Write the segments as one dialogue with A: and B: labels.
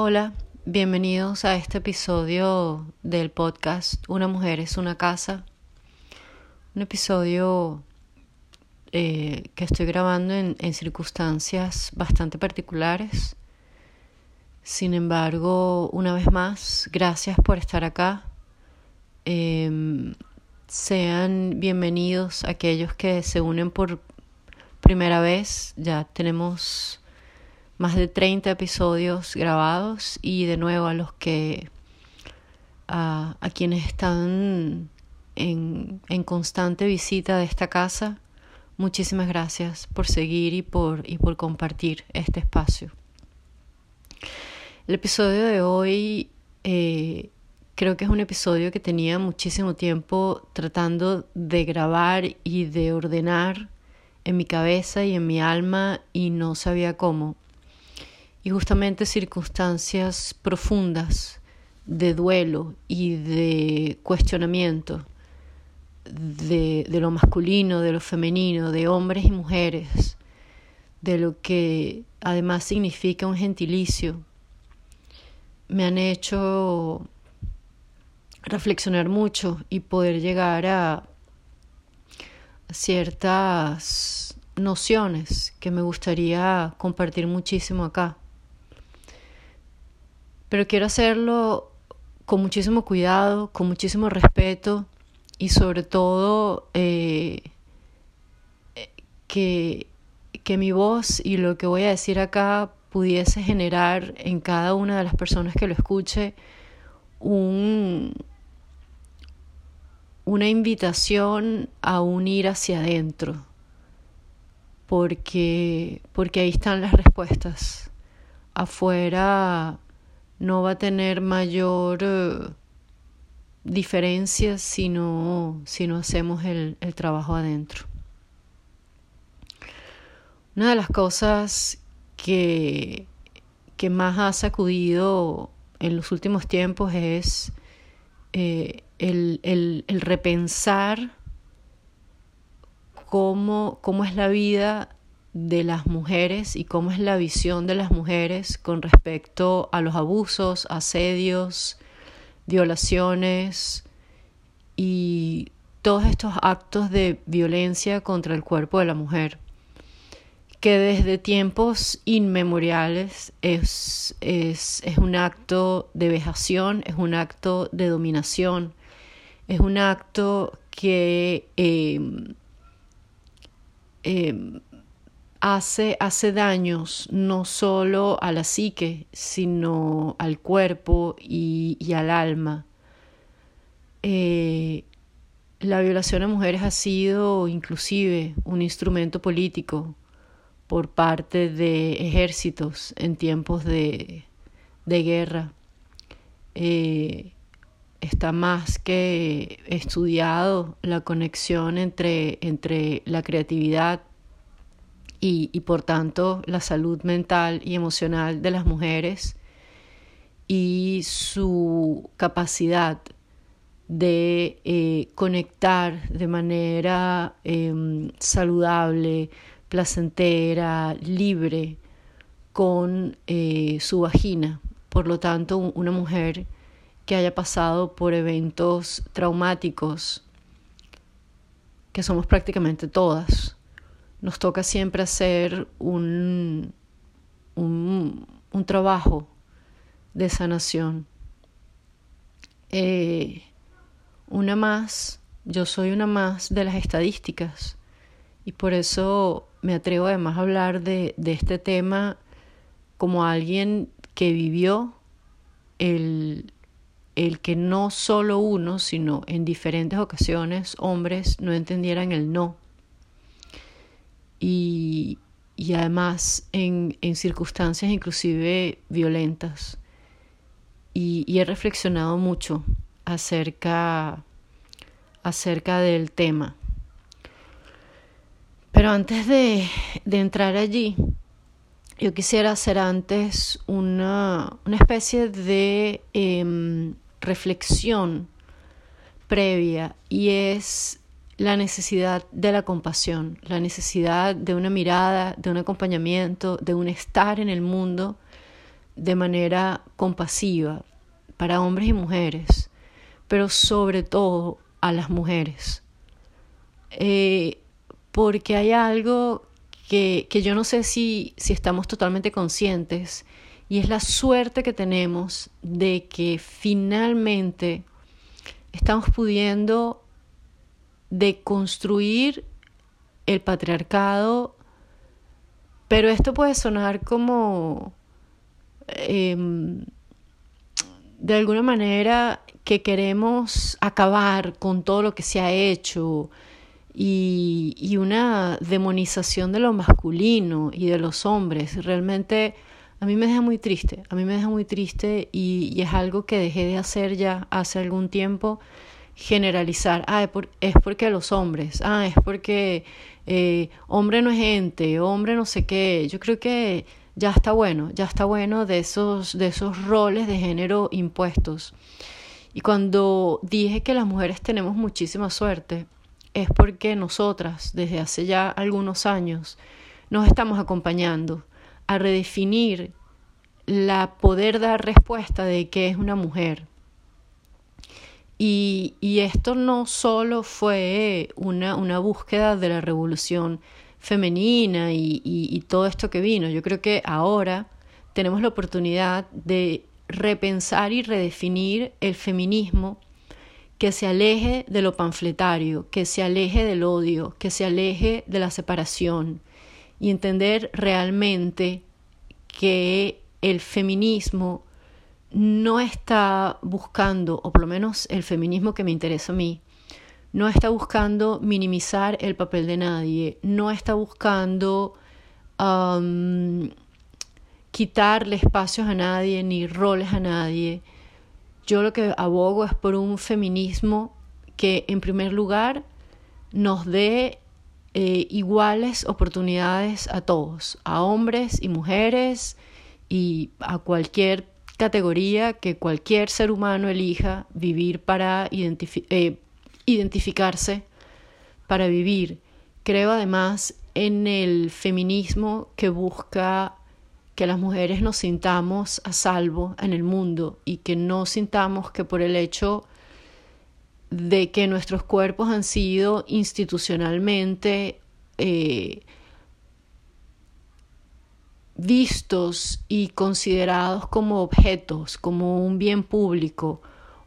A: Hola, bienvenidos a este episodio del podcast Una mujer es una casa. Un episodio eh, que estoy grabando en, circunstancias bastante particulares. Sin embargo, una vez más, gracias por estar acá. Eh, sean bienvenidos aquellos que se unen por primera vez. Ya tenemos más de 30 episodios grabados y de nuevo a los que a, quienes están en, en, constante visita de esta casa, muchísimas gracias por seguir y por, y por compartir este espacio. El episodio de hoy eh, creo que es un episodio que tenía muchísimo tiempo tratando de grabar y de ordenar en mi cabeza y en mi alma y no sabía cómo y justamente circunstancias profundas de duelo y de cuestionamiento de, de, lo masculino, de lo femenino, de hombres y mujeres, de lo que además significa un gentilicio, me han hecho reflexionar mucho y poder llegar a ciertas nociones que me gustaría compartir muchísimo acá pero quiero hacerlo con muchísimo cuidado, con muchísimo respeto y sobre todo eh, que, que mi voz y lo que voy a decir acá pudiese generar en cada una de las personas que lo escuche un, una invitación a unir hacia adentro, porque, porque ahí están las respuestas. Afuera no va a tener mayor uh, diferencia si no, si no hacemos el, el trabajo adentro. Una de las cosas que, que más ha sacudido en los últimos tiempos es eh, el, el, el, repensar cómo, cómo es la vida de las mujeres y cómo es la visión de las mujeres con respecto a los abusos, asedios, violaciones y todos estos actos de violencia contra el cuerpo de la mujer, que desde tiempos inmemoriales es, es, es un acto de vejación, es un acto de dominación, es un acto que eh, eh, hace, hace daños no solo a la psique, sino al cuerpo y, al alma. Eh, la violación a mujeres ha sido inclusive un instrumento político por parte de ejércitos en tiempos de, de guerra. Eh, está más que estudiado la conexión entre, entre la creatividad y, por tanto la salud mental y emocional de las mujeres y su capacidad de eh, conectar de manera eh, saludable, placentera, libre con eh, su vagina. Por lo tanto, una mujer que haya pasado por eventos traumáticos, que somos prácticamente todas, nos toca siempre hacer un, un, trabajo de sanación. Eh, una más, yo soy una más de las estadísticas y por eso me atrevo además a hablar de, de este tema como alguien que vivió el, el que no solo uno, sino en diferentes ocasiones hombres no entendieran el no y, además en, en, circunstancias inclusive violentas. Y, he reflexionado mucho acerca, acerca del tema. Pero antes de, de entrar allí, yo quisiera hacer antes una, una especie de eh, reflexión previa y es la necesidad de la compasión, la necesidad de una mirada, de un acompañamiento, de un estar en el mundo de manera compasiva para hombres y mujeres, pero sobre todo a las mujeres. Eh, porque hay algo que, que yo no sé si, si estamos totalmente conscientes y es la suerte que tenemos de que finalmente estamos pudiendo deconstruir el patriarcado, pero esto puede sonar como em, de alguna manera que queremos acabar con todo lo que se ha hecho y, una demonización de lo masculino y de los hombres. Realmente a mí me deja muy triste, a mí me deja muy triste y es algo que dejé de hacer ya hace algún tiempo generalizar, ah, es, por, es porque los hombres, ah, es porque eh, hombre no es gente, hombre no sé qué. Yo creo que ya está bueno, ya está bueno de esos, de esos roles de género impuestos. Y cuando dije que las mujeres tenemos muchísima suerte, es porque nosotras, desde hace ya algunos años, nos estamos acompañando a redefinir la poder dar respuesta de qué es una mujer, y, esto no solo fue una, búsqueda de la revolución femenina y, y todo esto que vino. Yo creo que ahora tenemos la oportunidad de repensar y redefinir el feminismo que se aleje de lo panfletario, que se aleje del odio, que se aleje de la separación y entender realmente que el feminismo no está buscando, o por lo menos el feminismo que me interesa a mí, no está buscando minimizar el papel de nadie, no está buscando quitarle espacios a nadie ni roles a nadie. Yo lo que abogo es por un feminismo que en primer lugar nos dé eh, iguales oportunidades a todos, a hombres y mujeres y a cualquier categoría que cualquier ser humano elija vivir para eh, identificarse, para vivir. Creo además en el feminismo que busca que las mujeres nos sintamos a salvo en el mundo y que no sintamos que por el hecho de que nuestros cuerpos han sido institucionalmente eh, vistos y considerados como objetos, como un bien público,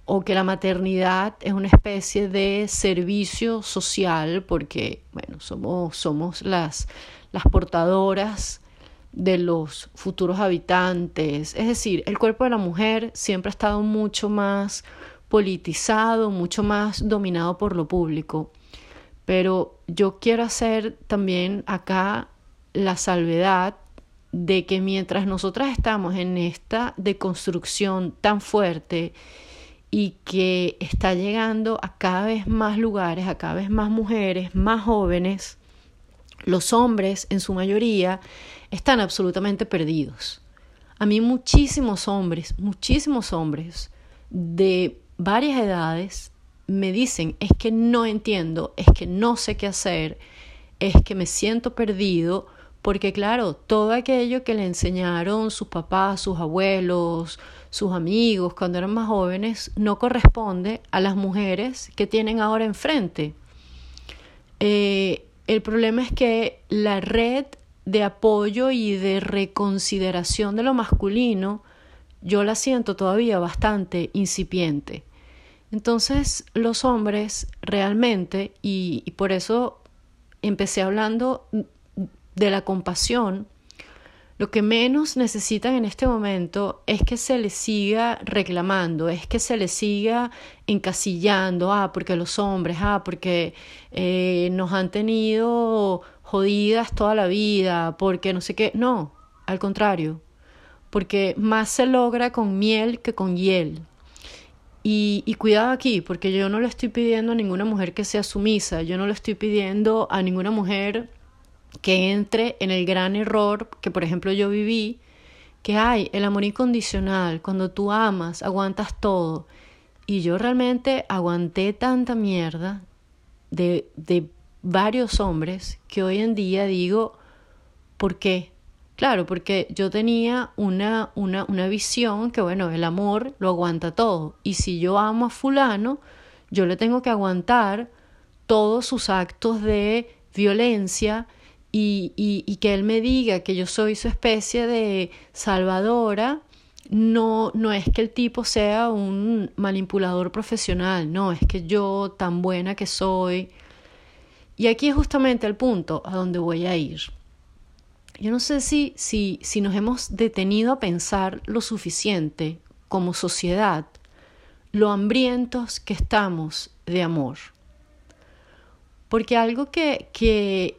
A: o que la maternidad es una especie de servicio social, porque bueno, somos, somos las, las portadoras de los futuros habitantes. Es decir, el cuerpo de la mujer siempre ha estado mucho más politizado, mucho más dominado por lo público. Pero yo quiero hacer también acá la salvedad de que mientras nosotras estamos en esta deconstrucción tan fuerte y que está llegando a cada vez más lugares, a cada vez más mujeres, más jóvenes, los hombres en su mayoría están absolutamente perdidos. A mí muchísimos hombres, muchísimos hombres de varias edades me dicen, es que no entiendo, es que no sé qué hacer, es que me siento perdido porque claro, todo aquello que le enseñaron sus papás, sus abuelos, sus amigos cuando eran más jóvenes, no corresponde a las mujeres que tienen ahora enfrente. Eh, el problema es que la red de apoyo y de reconsideración de lo masculino, yo la siento todavía bastante incipiente. Entonces los hombres realmente, y, y por eso empecé hablando de la compasión, lo que menos necesitan en este momento es que se les siga reclamando, es que se les siga encasillando, ah, porque los hombres, ah, porque eh, nos han tenido jodidas toda la vida, porque no sé qué, no, al contrario, porque más se logra con miel que con hiel. Y, y, cuidado aquí, porque yo no le estoy pidiendo a ninguna mujer que sea sumisa, yo no le estoy pidiendo a ninguna mujer que entre en el gran error que, por ejemplo, yo viví, que hay el amor incondicional, cuando tú amas, aguantas todo. Y yo realmente aguanté tanta mierda de, de varios hombres que hoy en día digo, ¿por qué? Claro, porque yo tenía una, una, una visión que, bueno, el amor lo aguanta todo. Y si yo amo a fulano, yo le tengo que aguantar todos sus actos de violencia y, que él me diga que yo soy su especie de salvadora, no, no es que el tipo sea un manipulador profesional, no, es que yo tan buena que soy. Y aquí es justamente el punto a donde voy a ir. Yo no sé si, si, si nos hemos detenido a pensar lo suficiente como sociedad, lo hambrientos que estamos de amor. Porque algo que, que,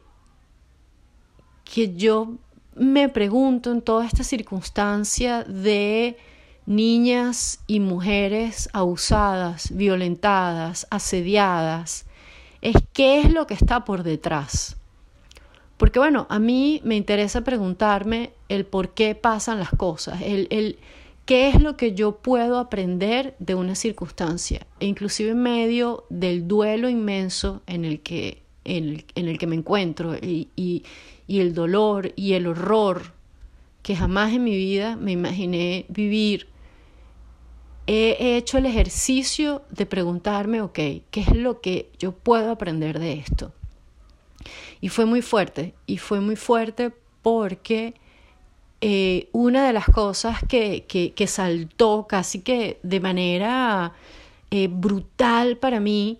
A: que yo me pregunto en toda esta circunstancia de niñas y mujeres abusadas, violentadas, asediadas, es qué es lo que está por detrás. Porque bueno, a mí me interesa preguntarme el por qué pasan las cosas, el, el qué es lo que yo puedo aprender de una circunstancia, e inclusive en medio del duelo inmenso en el que, en el, que me encuentro y, y el dolor y el horror que jamás en mi vida me imaginé vivir he hecho el ejercicio de preguntarme, ok, ¿qué es lo que yo puedo aprender de esto? Y fue muy fuerte, y fue muy fuerte porque eh, una de las cosas que, que, saltó casi que de manera eh, brutal para mí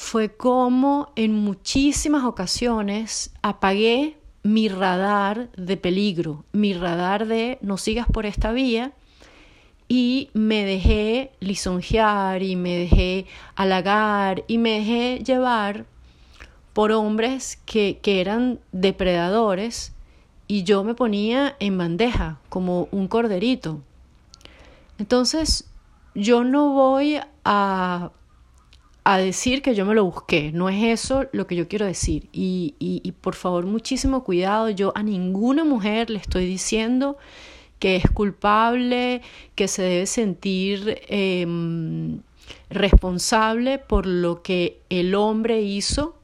A: fue como en muchísimas ocasiones apagué mi radar de peligro, mi radar de no sigas por esta vía y me dejé lisonjear y me dejé halagar y me dejé llevar por hombres que, que eran depredadores y yo me ponía en bandeja como un corderito. Entonces, yo no voy a, a decir que yo me lo busqué, no es eso lo que yo quiero decir. Y, por favor, muchísimo cuidado, yo a ninguna mujer le estoy diciendo que es culpable, que se debe sentir em, responsable por lo que el hombre hizo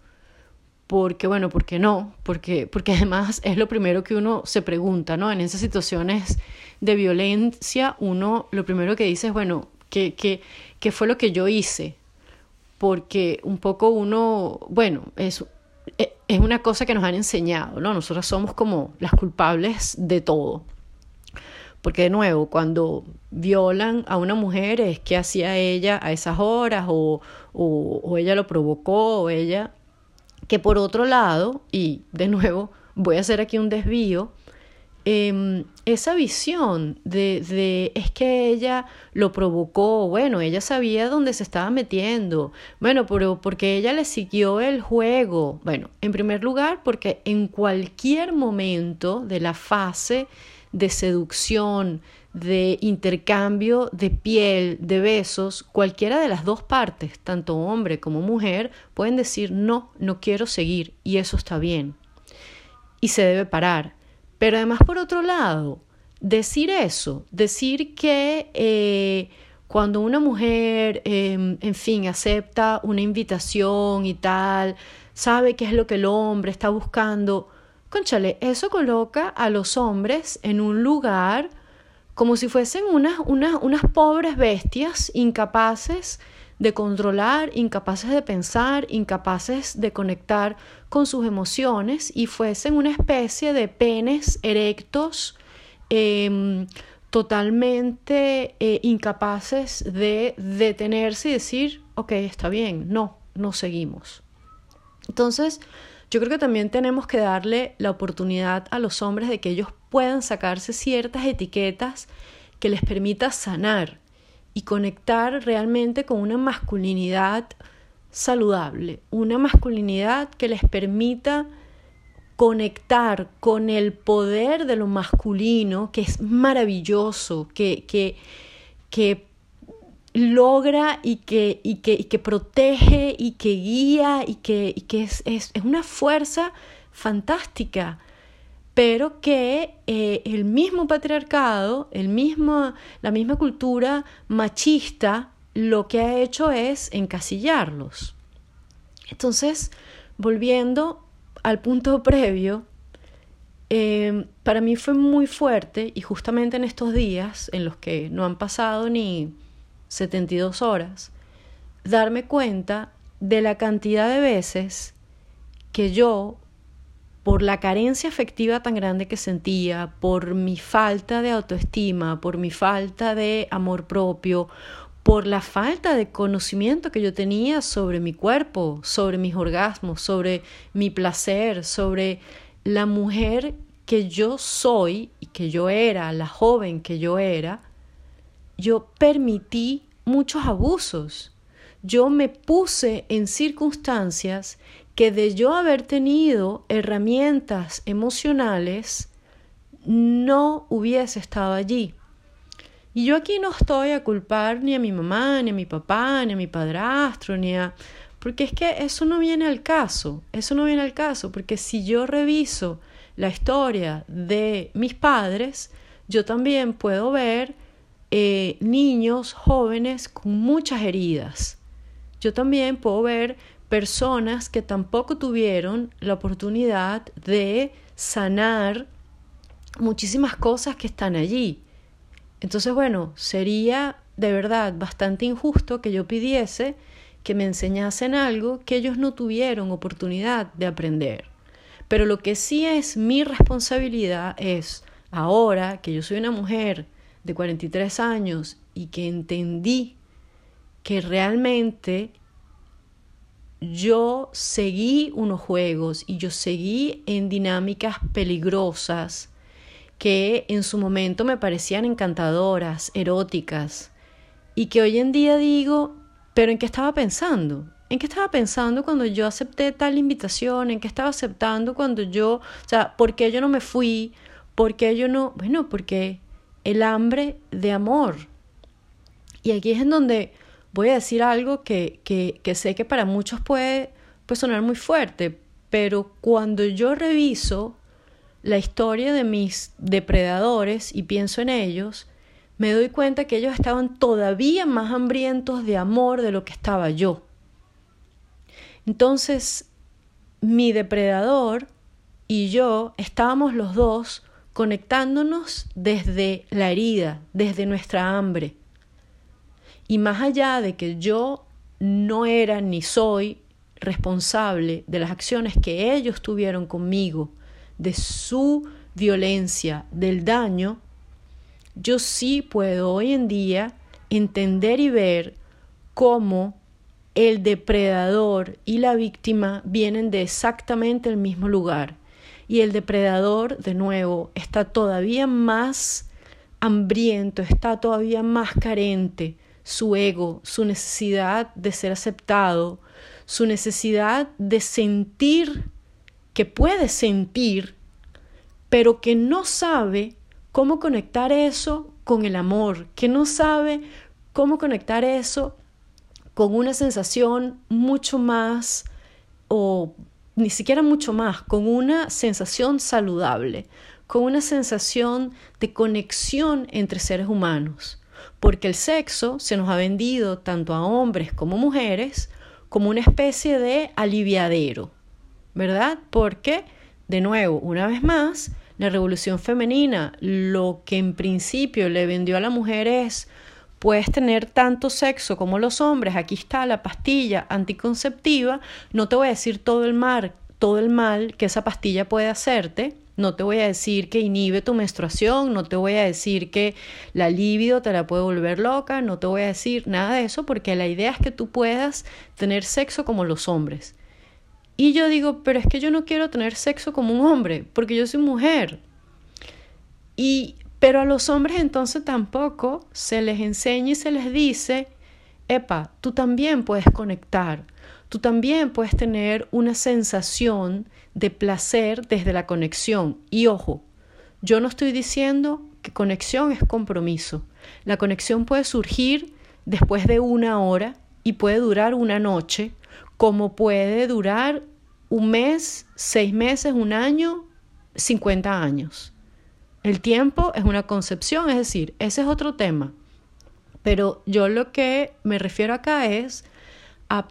A: porque bueno, porque no, porque, porque además es lo primero que uno se pregunta, ¿no? En esas situaciones de violencia, uno lo primero que dice es, bueno, ¿qué, qué, qué fue lo que yo hice? Porque un poco uno, bueno, es, es una cosa que nos han enseñado, ¿no? Nosotros somos como las culpables de todo. Porque de nuevo, cuando violan a una mujer es que hacía ella a esas horas o, o, o ella lo provocó o ella que por otro lado, y de nuevo voy a hacer aquí un desvío, em, esa visión de, de, es que ella lo provocó, bueno, ella sabía dónde se estaba metiendo, bueno, pero porque ella le siguió el juego, bueno, en primer lugar porque en cualquier momento de la fase de seducción, de intercambio de piel, de besos, cualquiera de las dos partes, tanto hombre como mujer, pueden decir no, no quiero seguir y eso está bien. Y se debe parar. Pero además, por otro lado, decir eso, decir que eh, cuando una mujer, em, en fin, acepta una invitación y tal, sabe qué es lo que el hombre está buscando, conchale, eso coloca a los hombres en un lugar como si fuesen unas, unas, unas pobres bestias incapaces de controlar, incapaces de pensar, incapaces de conectar con sus emociones y fuesen una especie de penes erectos em, totalmente eh, incapaces de detenerse y decir, ok, está bien, no, no seguimos. Entonces, yo creo que también tenemos que darle la oportunidad a los hombres de que ellos puedan sacarse ciertas etiquetas que les permita sanar y conectar realmente con una masculinidad saludable, una masculinidad que les permita conectar con el poder de lo masculino, que es maravilloso, que, que, que logra y que, y que, y que protege y que guía y que, y que es, es, es, una fuerza fantástica, pero que eh, el mismo patriarcado, el mismo, la misma cultura machista, lo que ha hecho es encasillarlos. Entonces, volviendo al punto previo, eh, para mí fue muy fuerte y justamente en estos días en los que no han pasado ni 72 horas, darme cuenta de la cantidad de veces que yo, por la carencia afectiva tan grande que sentía, por mi falta de autoestima, por mi falta de amor propio, por la falta de conocimiento que yo tenía sobre mi cuerpo, sobre mis orgasmos, sobre mi placer, sobre la mujer que yo soy y que yo era, la joven que yo era, yo permití muchos abusos. Yo me puse en circunstancias que de yo haber tenido herramientas emocionales, no hubiese estado allí. Y yo aquí no estoy a culpar ni a mi mamá, ni a mi papá, ni a mi padrastro, ni a... Porque es que eso no viene al caso, eso no viene al caso, porque si yo reviso la historia de mis padres, yo también puedo ver eh, niños jóvenes con muchas heridas. Yo también puedo ver personas que tampoco tuvieron la oportunidad de sanar muchísimas cosas que están allí. Entonces, bueno, sería de verdad bastante injusto que yo pidiese que me enseñasen algo que ellos no tuvieron oportunidad de aprender. Pero lo que sí es mi responsabilidad es, ahora que yo soy una mujer de 43 años y que entendí que realmente yo seguí unos juegos y yo seguí en dinámicas peligrosas que en su momento me parecían encantadoras, eróticas, y que hoy en día digo, pero ¿en qué estaba pensando? ¿En qué estaba pensando cuando yo acepté tal invitación? ¿En qué estaba aceptando cuando yo, o sea, por qué yo no me fui? ¿Por qué yo no? Bueno, porque el hambre de amor. Y aquí es en donde voy a decir algo que, que, sé que para muchos puede, puede sonar muy fuerte, pero cuando yo reviso la historia de mis depredadores y pienso en ellos, me doy cuenta que ellos estaban todavía más hambrientos de amor de lo que estaba yo. Entonces, mi depredador y yo estábamos los dos conectándonos desde la herida, desde nuestra hambre. Y más allá de que yo no era ni soy responsable de las acciones que ellos tuvieron conmigo, de su violencia, del daño, yo sí puedo hoy en día entender y ver cómo el depredador y la víctima vienen de exactamente el mismo lugar. Y el depredador, de nuevo, está todavía más hambriento, está todavía más carente. Su ego, su necesidad de ser aceptado, su necesidad de sentir que puede sentir, pero que no sabe cómo conectar eso con el amor, que no sabe cómo conectar eso con una sensación mucho más o ni siquiera mucho más, con una sensación saludable, con una sensación de conexión entre seres humanos, porque el sexo se nos ha vendido tanto a hombres como mujeres como una especie de aliviadero, ¿verdad? Porque, de nuevo, una vez más, la revolución femenina lo que en principio le vendió a la mujer es puedes tener tanto sexo como los hombres, aquí está la pastilla anticonceptiva, no te voy a decir todo el mal, todo el mal que esa pastilla puede hacerte, no te voy a decir que inhibe tu menstruación, no te voy a decir que la libido te la puede volver loca, no te voy a decir nada de eso porque la idea es que tú puedas tener sexo como los hombres. Y yo digo, pero es que yo no quiero tener sexo como un hombre, porque yo soy mujer. Y pero a los hombres entonces tampoco se les enseña y se les dice, epa, tú también puedes conectar, tú también puedes tener una sensación de placer desde la conexión. Y ojo, yo no estoy diciendo que conexión es compromiso. La conexión puede surgir después de una hora y puede durar una noche, como puede durar un mes, seis meses, un año, 50 años. El tiempo es una concepción, es decir, ese es otro tema. Pero yo lo que me refiero acá es a,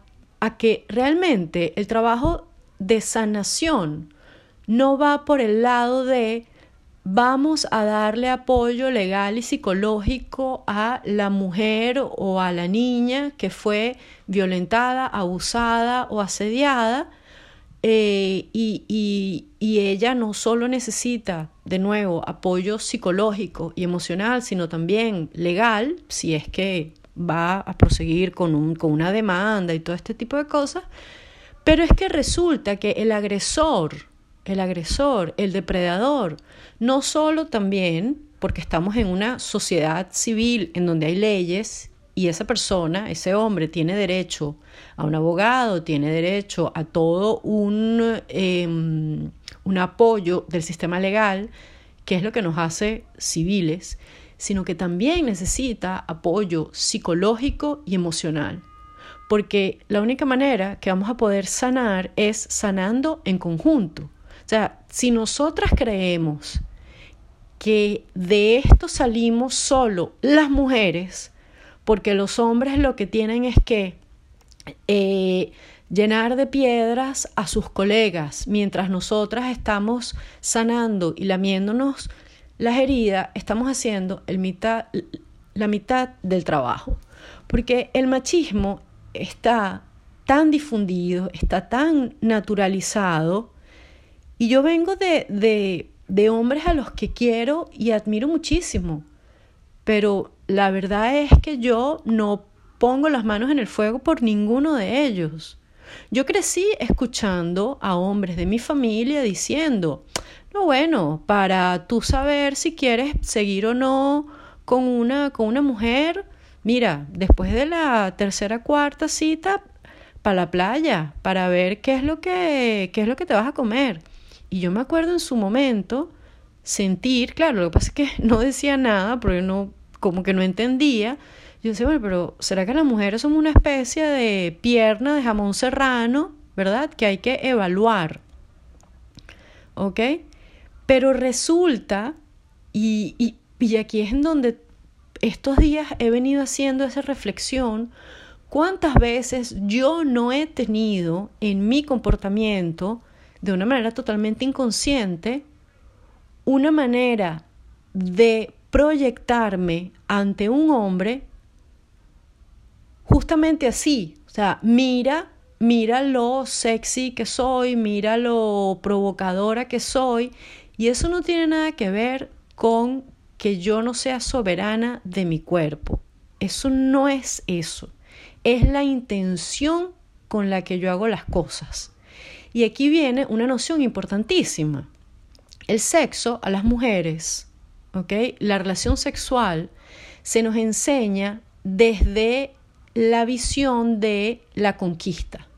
A: que realmente el trabajo de sanación no va por el lado de vamos a darle apoyo legal y psicológico a la mujer o a la niña que fue violentada, abusada o asediada. Eh, y, y ella no solo necesita, de nuevo, apoyo psicológico y emocional, sino también legal, si es que va a proseguir con, un, con una demanda y todo este tipo de cosas. Pero es que resulta que el agresor, el agresor, el depredador, no solo también, porque estamos en una sociedad civil en donde hay leyes y esa persona, ese hombre, tiene derecho a un abogado, tiene derecho a todo un, em, un apoyo del sistema legal, que es lo que nos hace civiles, sino que también necesita apoyo psicológico y emocional. Porque la única manera que vamos a poder sanar es sanando en conjunto. O sea, si nosotras creemos que de esto salimos solo las mujeres, porque los hombres lo que tienen es que eh, llenar de piedras a sus colegas, mientras nosotras estamos sanando y lamiéndonos las heridas, estamos haciendo el mitad, la mitad del trabajo. Porque el machismo está tan difundido, está tan naturalizado, y yo vengo de, de, de hombres a los que quiero y admiro muchísimo, pero la verdad es que yo no pongo las manos en el fuego por ninguno de ellos. Yo crecí escuchando a hombres de mi familia diciendo, no bueno, para tú saber si quieres seguir o no con una, con una mujer, mira, después de la tercera cuarta cita, para la playa, para ver qué es lo que, qué es lo que te vas a comer. Y yo me acuerdo en su momento sentir, claro, lo que pasa es que no decía nada porque no, como que no entendía, yo decía, bueno, pero ¿será que las mujeres somos una especie de pierna de jamón serrano, verdad? Que hay que evaluar. ¿Ok? Pero resulta, y, y, y aquí es en donde estos días he venido haciendo esa reflexión, cuántas veces yo no he tenido en mi comportamiento, de una manera totalmente inconsciente, una manera de proyectarme ante un hombre justamente así. O sea, mira, mira lo sexy que soy, mira lo provocadora que soy. Y eso no tiene nada que ver con que yo no sea soberana de mi cuerpo. Eso no es eso. Es la intención con la que yo hago las cosas. Y aquí viene una noción importantísima. El sexo a las mujeres, ¿ok? La relación sexual se nos enseña desde la visión de la conquista.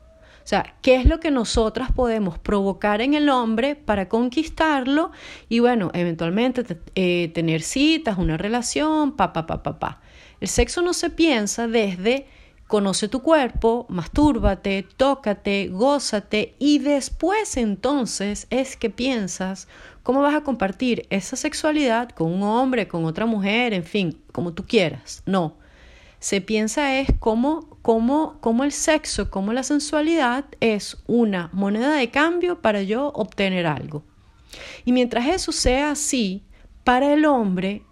A: O sea, ¿qué es lo que nosotras podemos provocar en el hombre para conquistarlo? Y bueno, eventualmente eh, tener citas, una relación, pa, pa, pa, pa, pa. El sexo no se piensa desde conoce tu cuerpo, mastúrbate, tócate, gózate y después entonces es que piensas cómo vas a compartir esa sexualidad con un hombre, con otra mujer, en fin, como tú quieras. No se piensa es cómo, cómo, cómo el sexo, cómo la sensualidad es una moneda de cambio para yo obtener algo. Y mientras eso sea así, para el hombre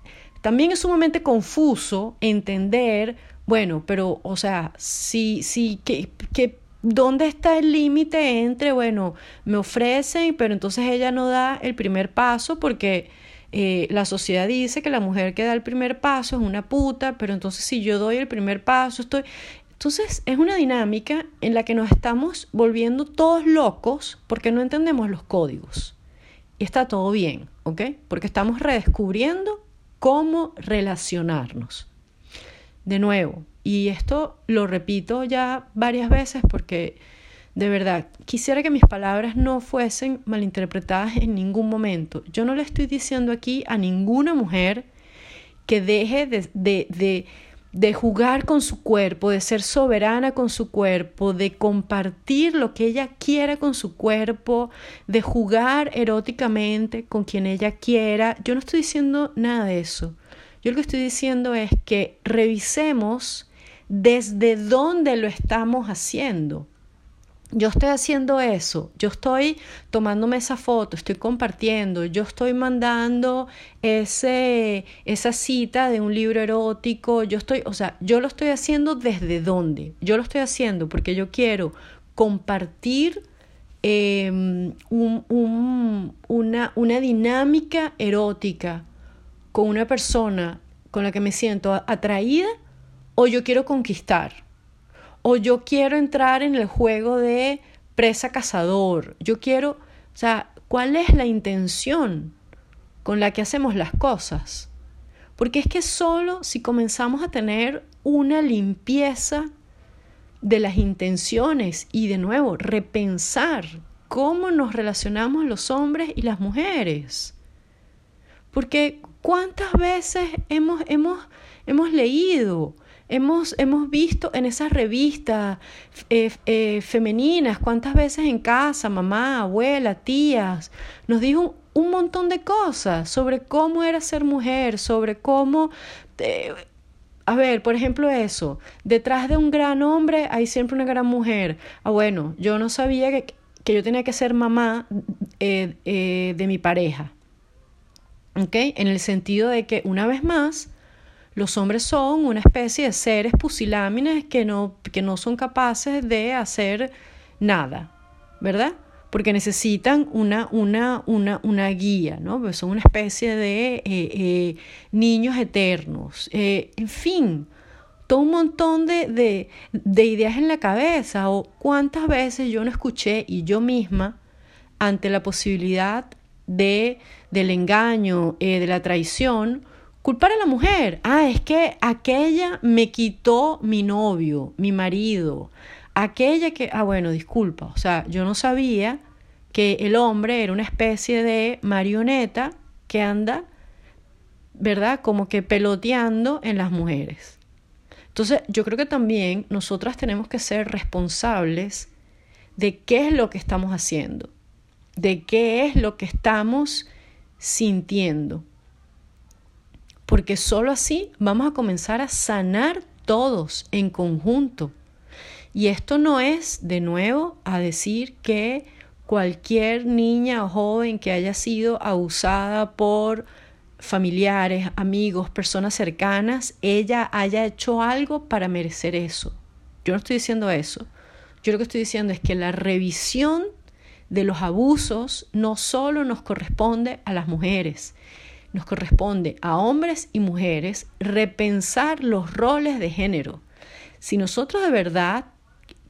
A: también es sumamente confuso entender, bueno, pero, o sea, si, si, que, que ¿Dónde está el límite entre, bueno, me ofrecen, pero entonces ella no da el primer paso porque eh, la sociedad dice que la mujer que da el primer paso es una puta, pero entonces si yo doy el primer paso estoy... Entonces es una dinámica en la que nos estamos volviendo todos locos porque no entendemos los códigos. Y está todo bien, ¿ok? Porque estamos redescubriendo cómo relacionarnos. De nuevo, y esto lo repito ya varias veces porque de verdad, quisiera que mis palabras no fuesen malinterpretadas en ningún momento. Yo no le estoy diciendo aquí a ninguna mujer que deje de, de, de, jugar con su cuerpo, de ser soberana con su cuerpo, de compartir lo que ella quiera con su cuerpo, de jugar eróticamente con quien ella quiera. Yo no estoy diciendo nada de eso. Yo lo que estoy diciendo es que revisemos desde dónde lo estamos haciendo yo estoy haciendo eso, yo estoy tomándome esa foto, estoy compartiendo, yo estoy mandando ese, esa cita de un libro erótico, yo estoy, o sea, yo lo estoy haciendo desde dónde, yo lo estoy haciendo porque yo quiero compartir em, una, una dinámica erótica con una persona con la que me siento atraída o yo quiero conquistar o yo quiero entrar en el juego de presa cazador, yo quiero, o sea, ¿cuál es la intención con la que hacemos las cosas? Porque es que solo si comenzamos a tener una limpieza de las intenciones y de nuevo repensar cómo nos relacionamos los hombres y las mujeres. Porque cuántas veces hemos, hemos, hemos leído Hemos, hemos visto en esas revistas eh, eh, femeninas, cuántas veces en casa, mamá, abuela, tías, nos dijo un montón de cosas sobre cómo era ser mujer, sobre cómo... Eh, a ver, por ejemplo eso, detrás de un gran hombre hay siempre una gran mujer. Ah, bueno, yo no sabía que, que yo tenía que ser mamá de mi pareja. ¿Ok? En el sentido de que, una vez más, los hombres son una especie de seres pusilámines que no, que no son capaces de hacer nada, ¿verdad? Porque necesitan una, una, una, una guía, ¿no? Pues son una especie de eh, eh, niños eternos. Eh, en fin, todo un montón de, de, de, ideas en la cabeza. O cuántas veces yo no escuché y yo misma, ante la posibilidad de, del engaño, de la traición, Culpar a la mujer. Ah, es que aquella me quitó mi novio, mi marido. Aquella que, ah, bueno, disculpa. O sea, yo no sabía que el hombre era una especie de marioneta que anda, ¿verdad? Como que peloteando en las mujeres. Entonces, yo creo que también nosotras tenemos que ser responsables de qué es lo que estamos haciendo, de qué es lo que estamos sintiendo porque solo así vamos a comenzar a sanar todos en conjunto. Y esto no es, de nuevo, a decir que cualquier niña o joven que haya sido abusada por familiares, amigos, personas cercanas, ella haya hecho algo para merecer eso. Yo no estoy diciendo eso. Yo lo que estoy diciendo es que la revisión de los abusos no solo nos corresponde a las mujeres, nos corresponde a hombres y mujeres repensar los roles de género. Si nosotros de verdad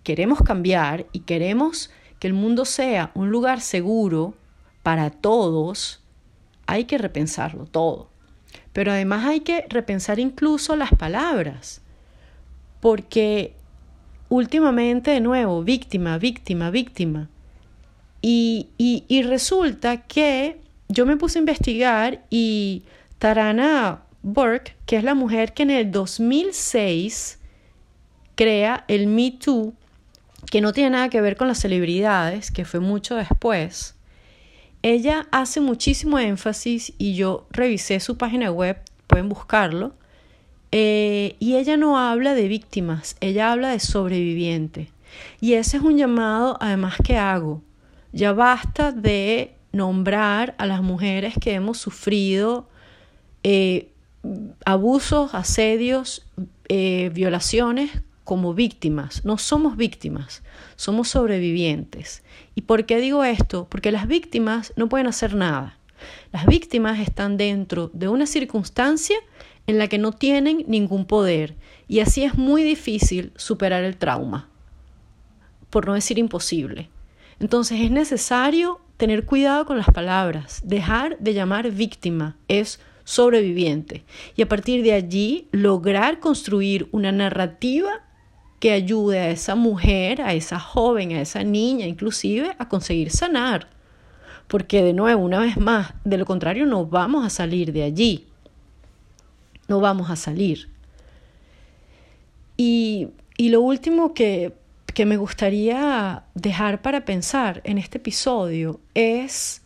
A: queremos cambiar y queremos que el mundo sea un lugar seguro para todos, hay que repensarlo todo. Pero además hay que repensar incluso las palabras, porque últimamente de nuevo, víctima, víctima, víctima. Y, y, resulta que yo me puse a investigar y Tarana Burke, que es la mujer que en el 2006 crea el Me Too, que no tiene nada que ver con las celebridades, que fue mucho después, ella hace muchísimo énfasis y yo revisé su página web, pueden buscarlo, eh, y ella no habla de víctimas, ella habla de sobreviviente. Y ese es un llamado además que hago. Ya basta de nombrar a las mujeres que hemos sufrido eh, abusos, asedios, eh, violaciones como víctimas. No somos víctimas, somos sobrevivientes. ¿Y por qué digo esto? Porque las víctimas no pueden hacer nada. Las víctimas están dentro de una circunstancia en la que no tienen ningún poder y así es muy difícil superar el trauma, por no decir imposible. Entonces es necesario tener cuidado con las palabras, dejar de llamar víctima, es sobreviviente. Y a partir de allí lograr construir una narrativa que ayude a esa mujer, a esa joven, a esa niña inclusive a conseguir sanar. Porque de nuevo, una vez más, de lo contrario no vamos a salir de allí. No vamos a salir. Y, y lo último que que me gustaría dejar para pensar en este episodio es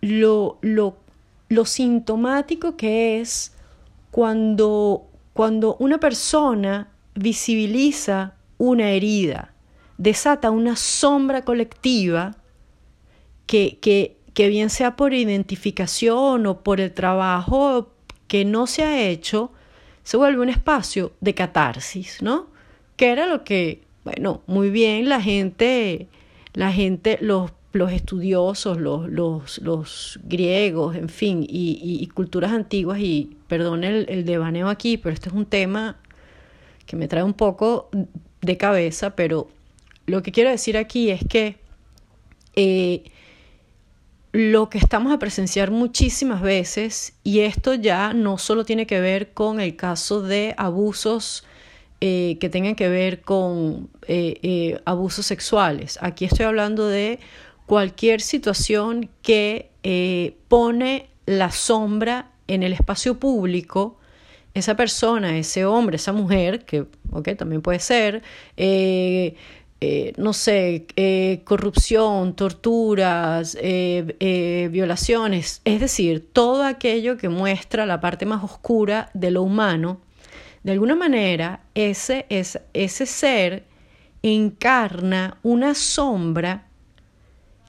A: lo, lo, lo sintomático que es cuando, cuando una persona visibiliza una herida, desata una sombra colectiva que, que, que bien sea por identificación o por el trabajo que no se ha hecho, se vuelve un espacio de catarsis, ¿no? Que era lo que, bueno, muy bien la gente, la gente, los, los estudiosos, los, los, los, griegos, en fin, y, culturas antiguas, y perdón el, el devaneo aquí, pero este es un tema que me trae un poco de cabeza, pero lo que quiero decir aquí es que eh, lo que estamos a presenciar muchísimas veces, y esto ya no solo tiene que ver con el caso de abusos eh, que tengan que ver con eh, abusos sexuales, aquí estoy hablando de cualquier situación que pone la sombra en el espacio público esa persona, ese hombre, esa mujer, que okay, también puede ser, eh, eh, no sé, eh, corrupción, torturas, violaciones, es decir, todo aquello que muestra la parte más oscura de lo humano, de alguna manera ese, ese, ese ser encarna una sombra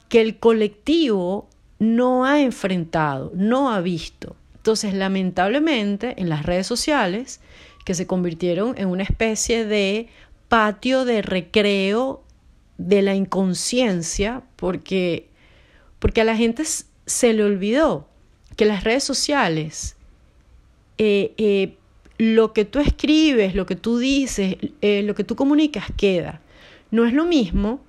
A: que el colectivo no ha enfrentado, no ha visto. Entonces, lamentablemente, en las redes sociales, que se convirtieron en una especie de patio de recreo de la inconsciencia, porque, porque a la gente se le olvidó que las redes sociales, eh, eh, lo que tú escribes, lo que tú dices, eh, lo que tú comunicas queda. No es lo mismo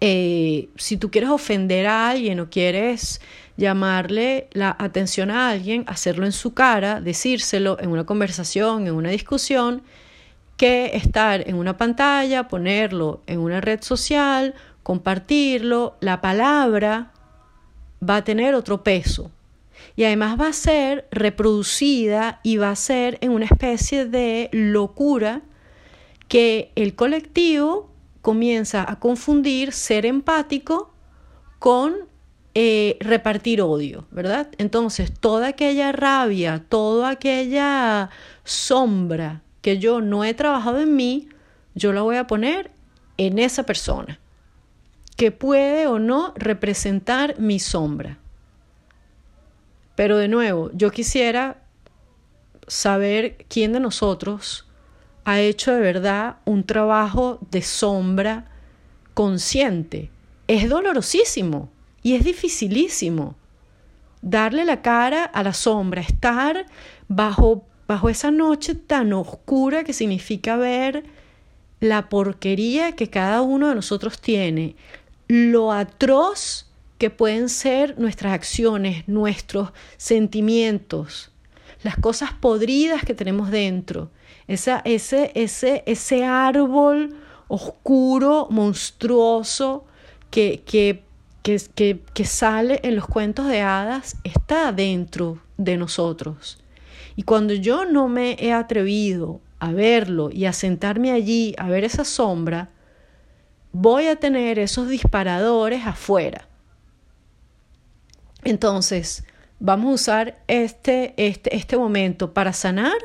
A: si tú quieres ofender a alguien o quieres llamarle la atención a alguien, hacerlo en su cara, decírselo en una conversación, en una discusión, que estar en una pantalla, ponerlo en una red social, compartirlo, la palabra va a tener otro peso. Y además va a ser reproducida y va a ser en una especie de locura que el colectivo comienza a confundir ser empático con eh, repartir odio, ¿verdad? Entonces, toda aquella rabia, toda aquella sombra que yo no he trabajado en mí, yo la voy a poner en esa persona, que puede o no representar mi sombra. Pero de nuevo, yo quisiera saber quién de nosotros ha hecho de verdad un trabajo de sombra consciente. Es dolorosísimo y es dificilísimo darle la cara a la sombra, estar bajo, bajo esa noche tan oscura que significa ver la porquería que cada uno de nosotros tiene, lo atroz que pueden ser nuestras acciones, nuestros sentimientos, las cosas podridas que tenemos dentro, esa, ese, ese, ese árbol oscuro, monstruoso, que, que que, sale en los cuentos de hadas está dentro de nosotros. Y cuando yo no me he atrevido a verlo y a sentarme allí a ver esa sombra, voy a tener esos disparadores afuera. Entonces, vamos a usar este, este, este momento para sanar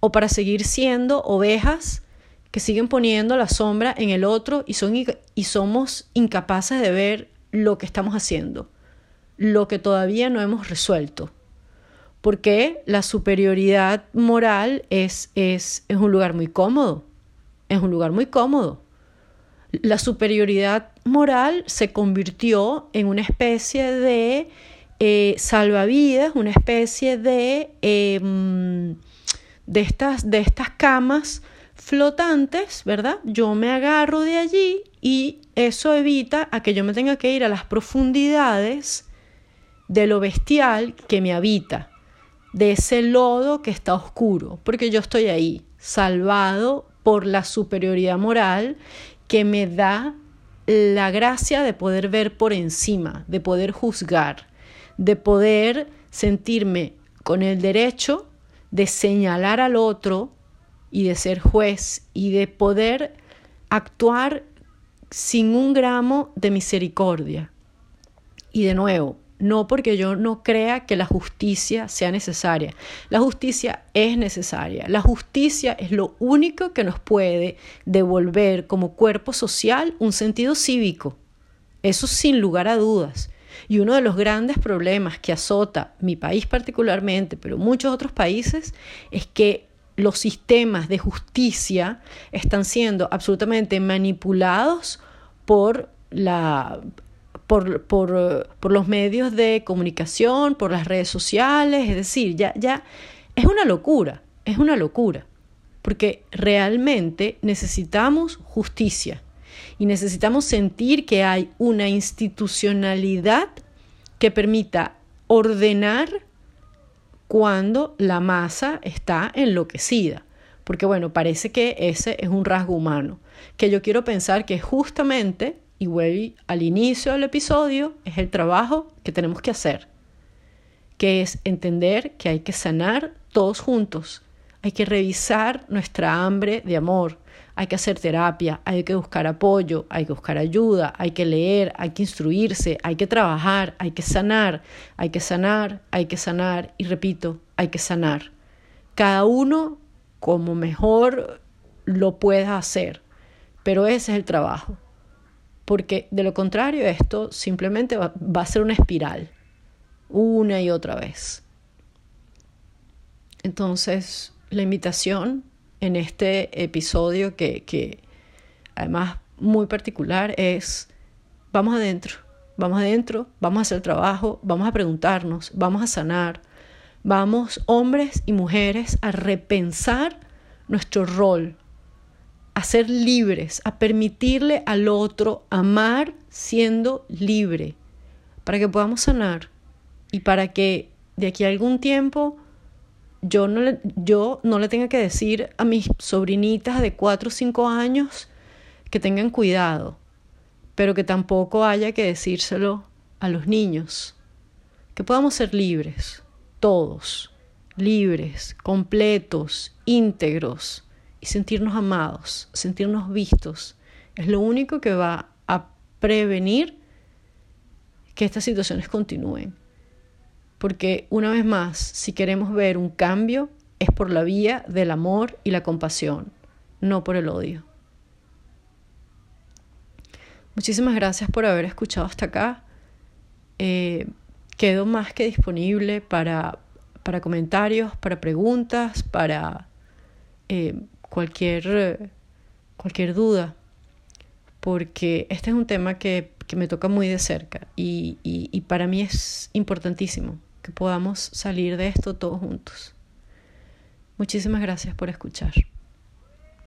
A: o para seguir siendo ovejas que siguen poniendo la sombra en el otro y, son, y somos incapaces de ver lo que estamos haciendo, lo que todavía no hemos resuelto. Porque la superioridad moral es, es, es un lugar muy cómodo, es un lugar muy cómodo. La superioridad moral se convirtió en una especie de eh, salvavidas, una especie de, em, de, estas, de estas camas flotantes, ¿verdad? Yo me agarro de allí y eso evita a que yo me tenga que ir a las profundidades de lo bestial que me habita, de ese lodo que está oscuro, porque yo estoy ahí, salvado por la superioridad moral que me da la gracia de poder ver por encima, de poder juzgar, de poder sentirme con el derecho de señalar al otro y de ser juez y de poder actuar sin un gramo de misericordia. Y de nuevo, no porque yo no crea que la justicia sea necesaria. La justicia es necesaria. La justicia es lo único que nos puede devolver como cuerpo social un sentido cívico. Eso sin lugar a dudas. Y uno de los grandes problemas que azota mi país particularmente, pero muchos otros países, es que los sistemas de justicia están siendo absolutamente manipulados por la por, por, por, los medios de comunicación, por las redes sociales, es decir, ya, ya es una locura, es una locura, porque realmente necesitamos justicia y necesitamos sentir que hay una institucionalidad que permita ordenar cuando la masa está enloquecida. Porque bueno, parece que ese es un rasgo humano, que yo quiero pensar que justamente, y voy al inicio del episodio, es el trabajo que tenemos que hacer, que es entender que hay que sanar todos juntos, hay que revisar nuestra hambre de amor, hay que hacer terapia, hay que buscar apoyo, hay que buscar ayuda, hay que leer, hay que instruirse, hay que trabajar, hay que sanar, hay que sanar, hay que sanar y repito, hay que sanar. Cada uno como mejor lo pueda hacer, pero ese es el trabajo. Porque de lo contrario esto simplemente va, a ser una espiral, una y otra vez. Entonces, la invitación en este episodio que, que además muy particular es vamos adentro, vamos adentro, vamos a hacer trabajo, vamos a preguntarnos, vamos a sanar, vamos hombres y mujeres a repensar nuestro rol, a ser libres, a permitirle al otro amar siendo libre, para que podamos sanar y para que de aquí a algún tiempo yo no, le, yo no le tenga que decir a mis sobrinitas de 4 o 5 años que tengan cuidado, pero que tampoco haya que decírselo a los niños. Que podamos ser libres, todos, libres, completos, íntegros sentirnos amados, sentirnos vistos. Es lo único que va a prevenir que estas situaciones continúen. Porque una vez más, si queremos ver un cambio, es por la vía del amor y la compasión, no por el odio. Muchísimas gracias por haber escuchado hasta acá. Eh, quedo más que disponible para, para comentarios, para preguntas, para eh, cualquier, cualquier duda, porque este es un tema que, que me toca muy de cerca y, y, y para mí es importantísimo que podamos salir de esto todos juntos. Muchísimas gracias por escuchar.